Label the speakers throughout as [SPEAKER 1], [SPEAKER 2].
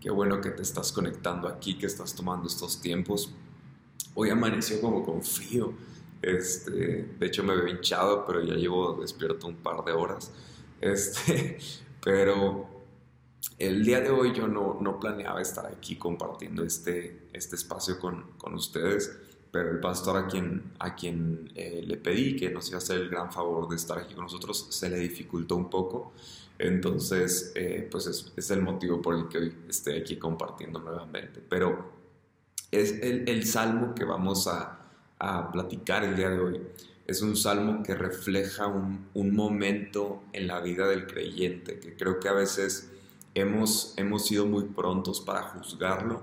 [SPEAKER 1] Qué bueno que te estás conectando aquí, que estás tomando estos tiempos. Hoy amaneció como con frío. Este, de hecho me veo hinchado, pero ya llevo despierto un par de horas. Este, pero el día de hoy yo no, no planeaba estar aquí compartiendo este, este espacio con, con ustedes, pero el pastor a quien, a quien eh, le pedí que nos iba a hacer el gran favor de estar aquí con nosotros se le dificultó un poco. Entonces, eh, pues es, el motivo por el que hoy estoy aquí compartiendo nuevamente. Pero es el, salmo que vamos a, platicar el día de hoy. Es un salmo que refleja un, un, momento en la vida del creyente, que creo que a veces hemos, hemos sido muy prontos para juzgarlo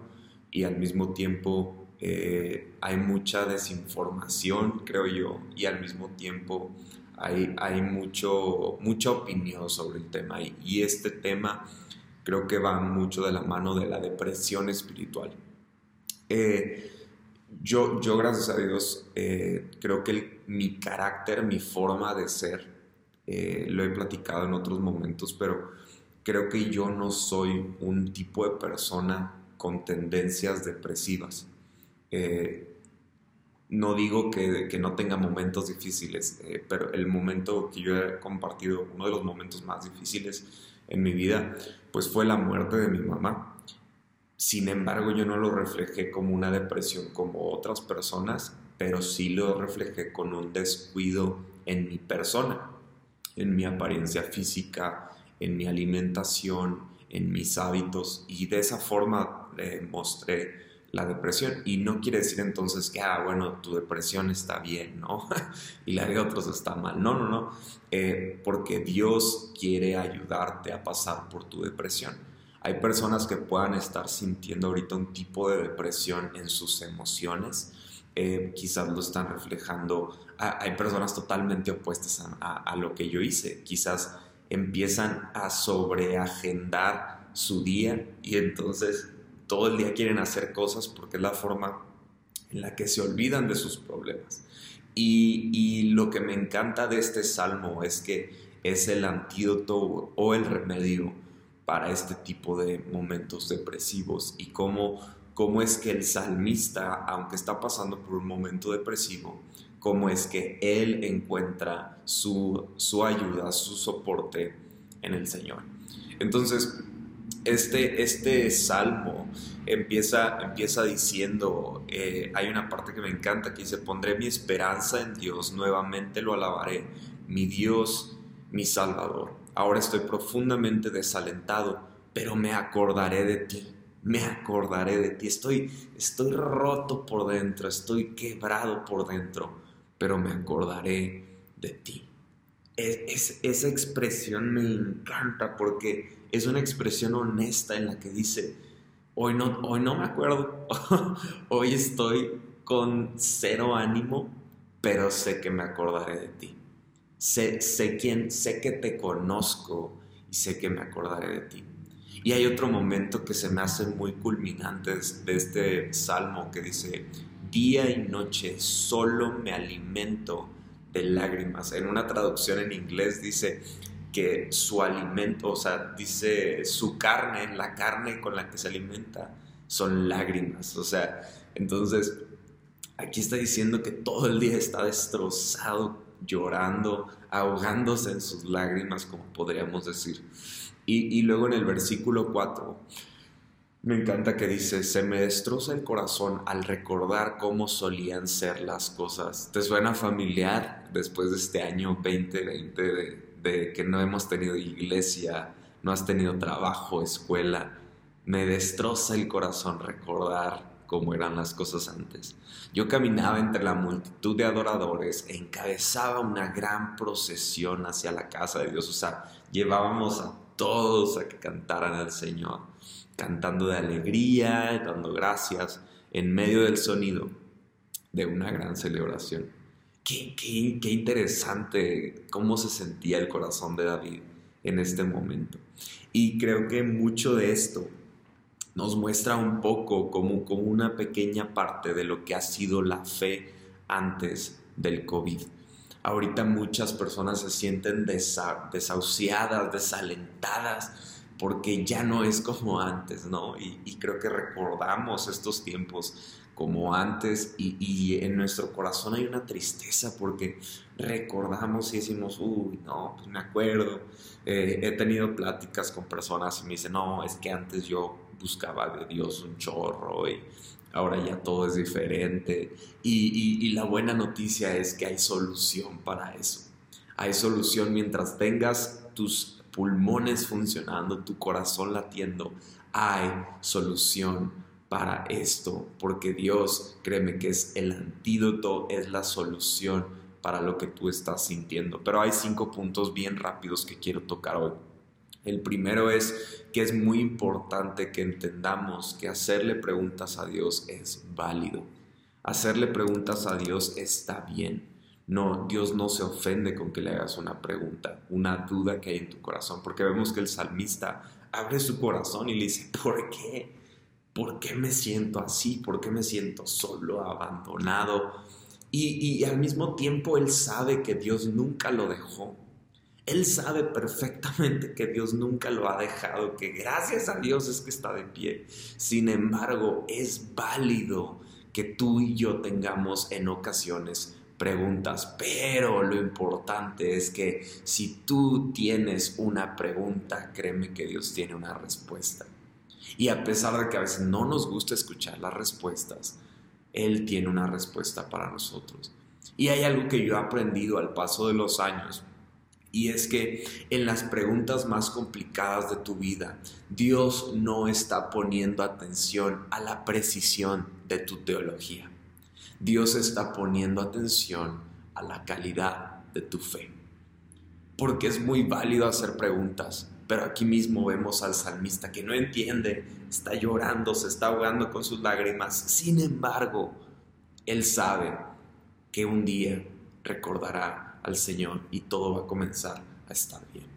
[SPEAKER 1] y al mismo tiempo eh, hay mucha desinformación, creo yo, y al mismo tiempo hay, mucho, mucha opinión sobre el tema y, este tema creo que va mucho de la mano de la depresión espiritual. Eh, yo, yo, gracias a Dios, eh, creo que mi carácter, mi forma de ser, eh, lo he platicado en otros momentos, pero creo que yo no soy un tipo de persona con tendencias depresivas. No digo que, no tenga momentos difíciles, eh, pero el momento que yo he compartido, uno de los momentos más difíciles en mi vida, pues fue la muerte de mi mamá. Sin embargo, yo no lo reflejé como una depresión como otras personas, pero sí lo reflejé con un descuido en mi persona, en mi apariencia física, en mi alimentación, en mis hábitos, y de esa forma eh, mostré la depresión. Y no quiere decir entonces que, ah, bueno, tu depresión está bien, ¿no? y la de otros está mal. No, no, no. Eh, porque Dios quiere ayudarte a pasar por tu depresión. Hay personas que puedan estar sintiendo ahorita un tipo de depresión en sus emociones. Eh, quizás lo están reflejando. hay personas totalmente opuestas a, a lo que yo hice. Quizás empiezan a sobreagendar su día y entonces todo el día quieren hacer cosas porque es la forma en la que se olvidan de sus problemas. Y, lo que me encanta de este salmo es que es el antídoto o el remedio para este tipo de momentos depresivos y cómo, cómo es que el salmista, aunque está pasando por un momento depresivo, cómo es que él encuentra su, su ayuda, su soporte en el Señor. Entonces, este, este salmo empieza, empieza diciendo, eh, hay una parte que me encanta que dice, pondré mi esperanza en Dios, nuevamente lo alabaré, mi Dios, mi Salvador. Ahora estoy profundamente desalentado, pero me acordaré de ti, me acordaré de ti. Estoy, estoy roto por dentro, estoy quebrado por dentro, pero me acordaré de ti. Es, esa expresión me encanta porque es una expresión honesta en la que dice, hoy no, hoy no me acuerdo, hoy estoy con cero ánimo, pero sé que me acordaré de ti. Sé, sé, quién, sé que te conozco y sé que me acordaré de ti. Y hay otro momento que se me hace muy culminante de este salmo que dice, día y noche solo me alimento de lágrimas. En una traducción en inglés dice, que su alimento, o sea, dice su carne, la carne con la que se alimenta, son lágrimas. O sea, entonces, aquí está diciendo que todo el día está destrozado, llorando, ahogándose en sus lágrimas, como podríamos decir. Y, y luego en el versículo 4, me encanta que dice, se me destroza el corazón al recordar cómo solían ser las cosas. ¿Te suena familiar después de este año 2020 de, que no hemos tenido iglesia, no has tenido trabajo, escuela. Me destroza el corazón recordar cómo eran las cosas antes. Yo caminaba entre la multitud de adoradores e encabezaba una gran procesión hacia la casa de Dios. O sea, llevábamos a todos a que cantaran al Señor, cantando de alegría, dando gracias, en medio del sonido de una gran celebración. Qué, interesante cómo se sentía el corazón de David en este momento. Y creo que mucho de esto nos muestra un poco como, como una pequeña parte de lo que ha sido la fe antes del COVID. Ahorita muchas personas se sienten desahuciadas, desalentadas, porque ya no es como antes, ¿no? Y, y creo que recordamos estos tiempos como antes y, en nuestro corazón hay una tristeza porque recordamos y decimos, uy, no, pues me acuerdo. Eh, he tenido pláticas con personas y me dicen, no, es que antes yo buscaba de Dios un chorro y ahora ya todo es diferente. Y, y la buena noticia es que hay solución para eso. Hay solución mientras tengas tus pulmones funcionando, tu corazón latiendo. Hay solución para esto, porque Dios, créeme que es el antídoto, es la solución para lo que tú estás sintiendo. Pero hay cinco puntos bien rápidos que quiero tocar hoy. El primero es que es muy importante que entendamos que hacerle preguntas a Dios es válido. Hacerle preguntas a Dios está bien. No, Dios no se ofende con que le hagas una pregunta, una duda que hay en tu corazón, porque vemos que el salmista abre su corazón y le dice, ¿por qué? ¿por qué me siento así? ¿Por qué me siento solo, abandonado? Y, al mismo tiempo él sabe que Dios nunca lo dejó. Él sabe perfectamente que Dios nunca lo ha dejado, que gracias a Dios es que está de pie. Sin embargo, es válido que tú y yo tengamos en ocasiones preguntas, pero lo importante es que si tú tienes una pregunta, créeme que Dios tiene una respuesta. Y a pesar de que a veces no nos gusta escuchar las respuestas, Él tiene una respuesta para nosotros. Y hay algo que yo he aprendido al paso de los años, y es que en las preguntas más complicadas de tu vida, Dios no está poniendo atención a la precisión de tu teología. Dios está poniendo atención a la calidad de tu fe. Porque es muy válido hacer preguntas, pero aquí mismo vemos al salmista que no entiende, está llorando, se está ahogando con sus lágrimas. Sin embargo, él sabe que un día recordará al Señor y todo va a comenzar a estar bien.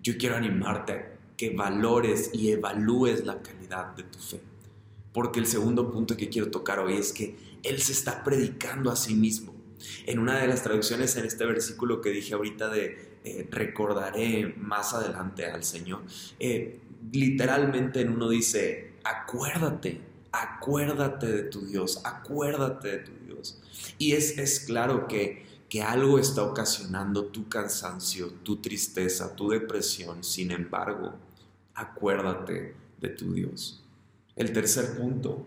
[SPEAKER 1] Yo quiero animarte a que valores y evalúes la calidad de tu fe. Porque el segundo punto que quiero tocar hoy es que Él se está predicando a sí mismo. En una de las traducciones en este versículo que dije ahorita de eh, recordaré más adelante al Señor. Eh, literalmente en uno dice, acuérdate, acuérdate de tu Dios, acuérdate de tu Dios. Y es, es claro que, que algo está ocasionando tu cansancio, tu tristeza, tu depresión. Sin embargo, acuérdate de tu Dios. El tercer punto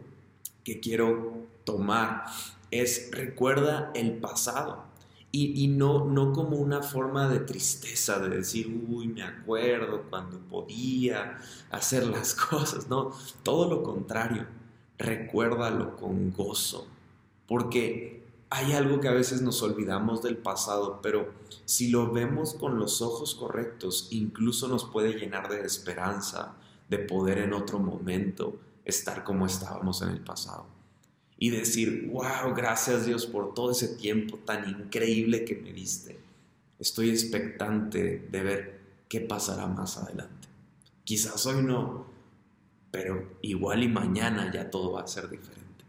[SPEAKER 1] que quiero tomar es recuerda el pasado. Y, no, no como una forma de tristeza, de decir, uy, me acuerdo cuando podía hacer las cosas, no, todo lo contrario, recuérdalo con gozo, porque hay algo que a veces nos olvidamos del pasado, pero si lo vemos con los ojos correctos, incluso nos puede llenar de esperanza, de poder en otro momento estar como estábamos en el pasado y decir, wow, gracias Dios por todo ese tiempo tan increíble que me diste. Estoy expectante de ver qué pasará más adelante. Quizás hoy no, pero igual y mañana ya todo va a ser diferente.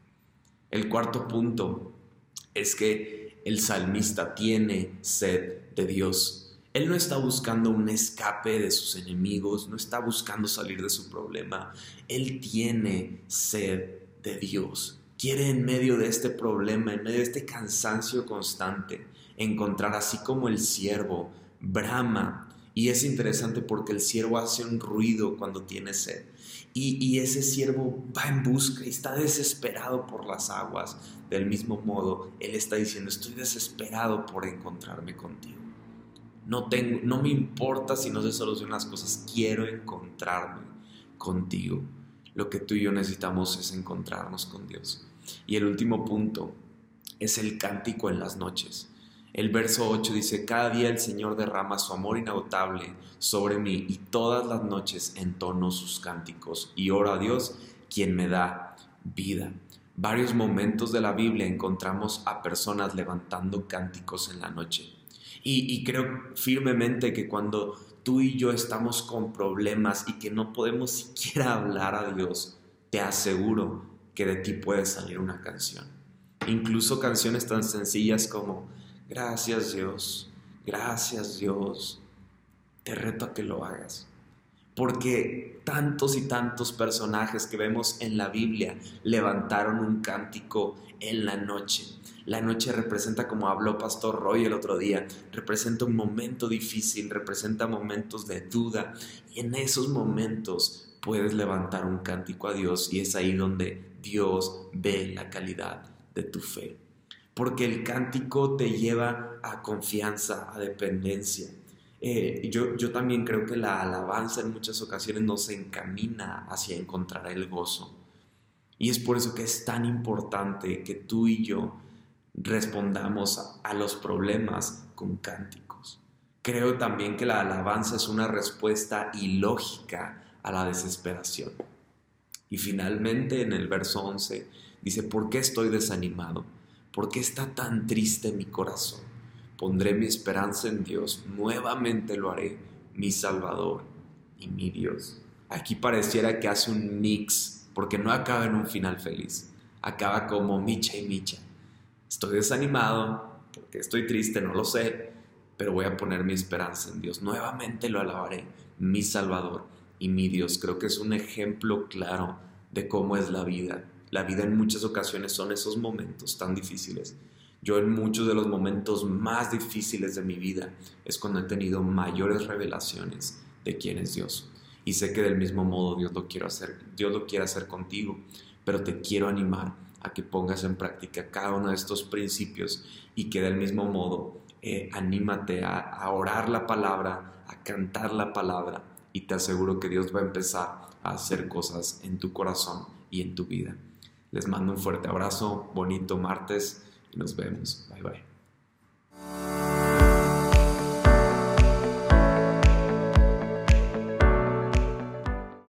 [SPEAKER 1] El cuarto punto es que el salmista tiene sed de Dios. Él no está buscando un escape de sus enemigos, no está buscando salir de su problema. Él tiene sed de Dios quiere en medio de este problema, en medio de este cansancio constante, encontrar así como el siervo brama. Y es interesante porque el siervo hace un ruido cuando tiene sed. Y, ese siervo va en busca y está desesperado por las aguas. Del mismo modo, él está diciendo, estoy desesperado por encontrarme contigo. No, tengo, no me importa si no se solucionan las cosas, quiero encontrarme contigo. Lo que tú y yo necesitamos es encontrarnos con Dios. Y el último punto es el cántico en las noches. El verso 8 dice, cada día el Señor derrama su amor inagotable sobre mí y todas las noches entono sus cánticos y oro a Dios quien me da vida. Varios momentos de la Biblia encontramos a personas levantando cánticos en la noche. Y, creo firmemente que cuando tú y yo estamos con problemas y que no podemos siquiera hablar a Dios, te aseguro que de ti puede salir una canción. Incluso canciones tan sencillas como Gracias Dios, gracias Dios. Te reto a que lo hagas. Porque tantos y tantos personajes que vemos en la Biblia levantaron un cántico en la noche. La noche representa, como habló Pastor Roy el otro día, representa un momento difícil, representa momentos de duda y en esos momentos puedes levantar un cántico a Dios y es ahí donde Dios ve la calidad de tu fe. Porque el cántico te lleva a confianza, a dependencia. Eh, yo, también creo que la alabanza en muchas ocasiones nos encamina hacia encontrar el gozo. Y es por eso que es tan importante que tú y yo respondamos a los problemas con cánticos. Creo también que la alabanza es una respuesta ilógica a la desesperación. Y finalmente en el verso 11 dice, ¿por qué estoy desanimado? ¿Por qué está tan triste mi corazón? Pondré mi esperanza en Dios, nuevamente lo haré, mi Salvador y mi Dios. Aquí pareciera que hace un mix, porque no acaba en un final feliz, acaba como micha y micha. Estoy desanimado, porque estoy triste, no lo sé, pero voy a poner mi esperanza en Dios. Nuevamente lo alabaré, mi Salvador y mi Dios. Creo que es un ejemplo claro de cómo es la vida. La vida en muchas ocasiones son esos momentos tan difíciles. Yo en muchos de los momentos más difíciles de mi vida es cuando he tenido mayores revelaciones de quién es Dios. Y sé que del mismo modo Dios lo quiere hacer, Dios lo quiere hacer contigo, pero te quiero animar a que pongas en práctica cada uno de estos principios y que del mismo modo eh, anímate a orar la palabra, a cantar la palabra y te aseguro que Dios va a empezar a hacer cosas en tu corazón y en tu vida. Les mando un fuerte abrazo, bonito martes y nos vemos. Bye bye.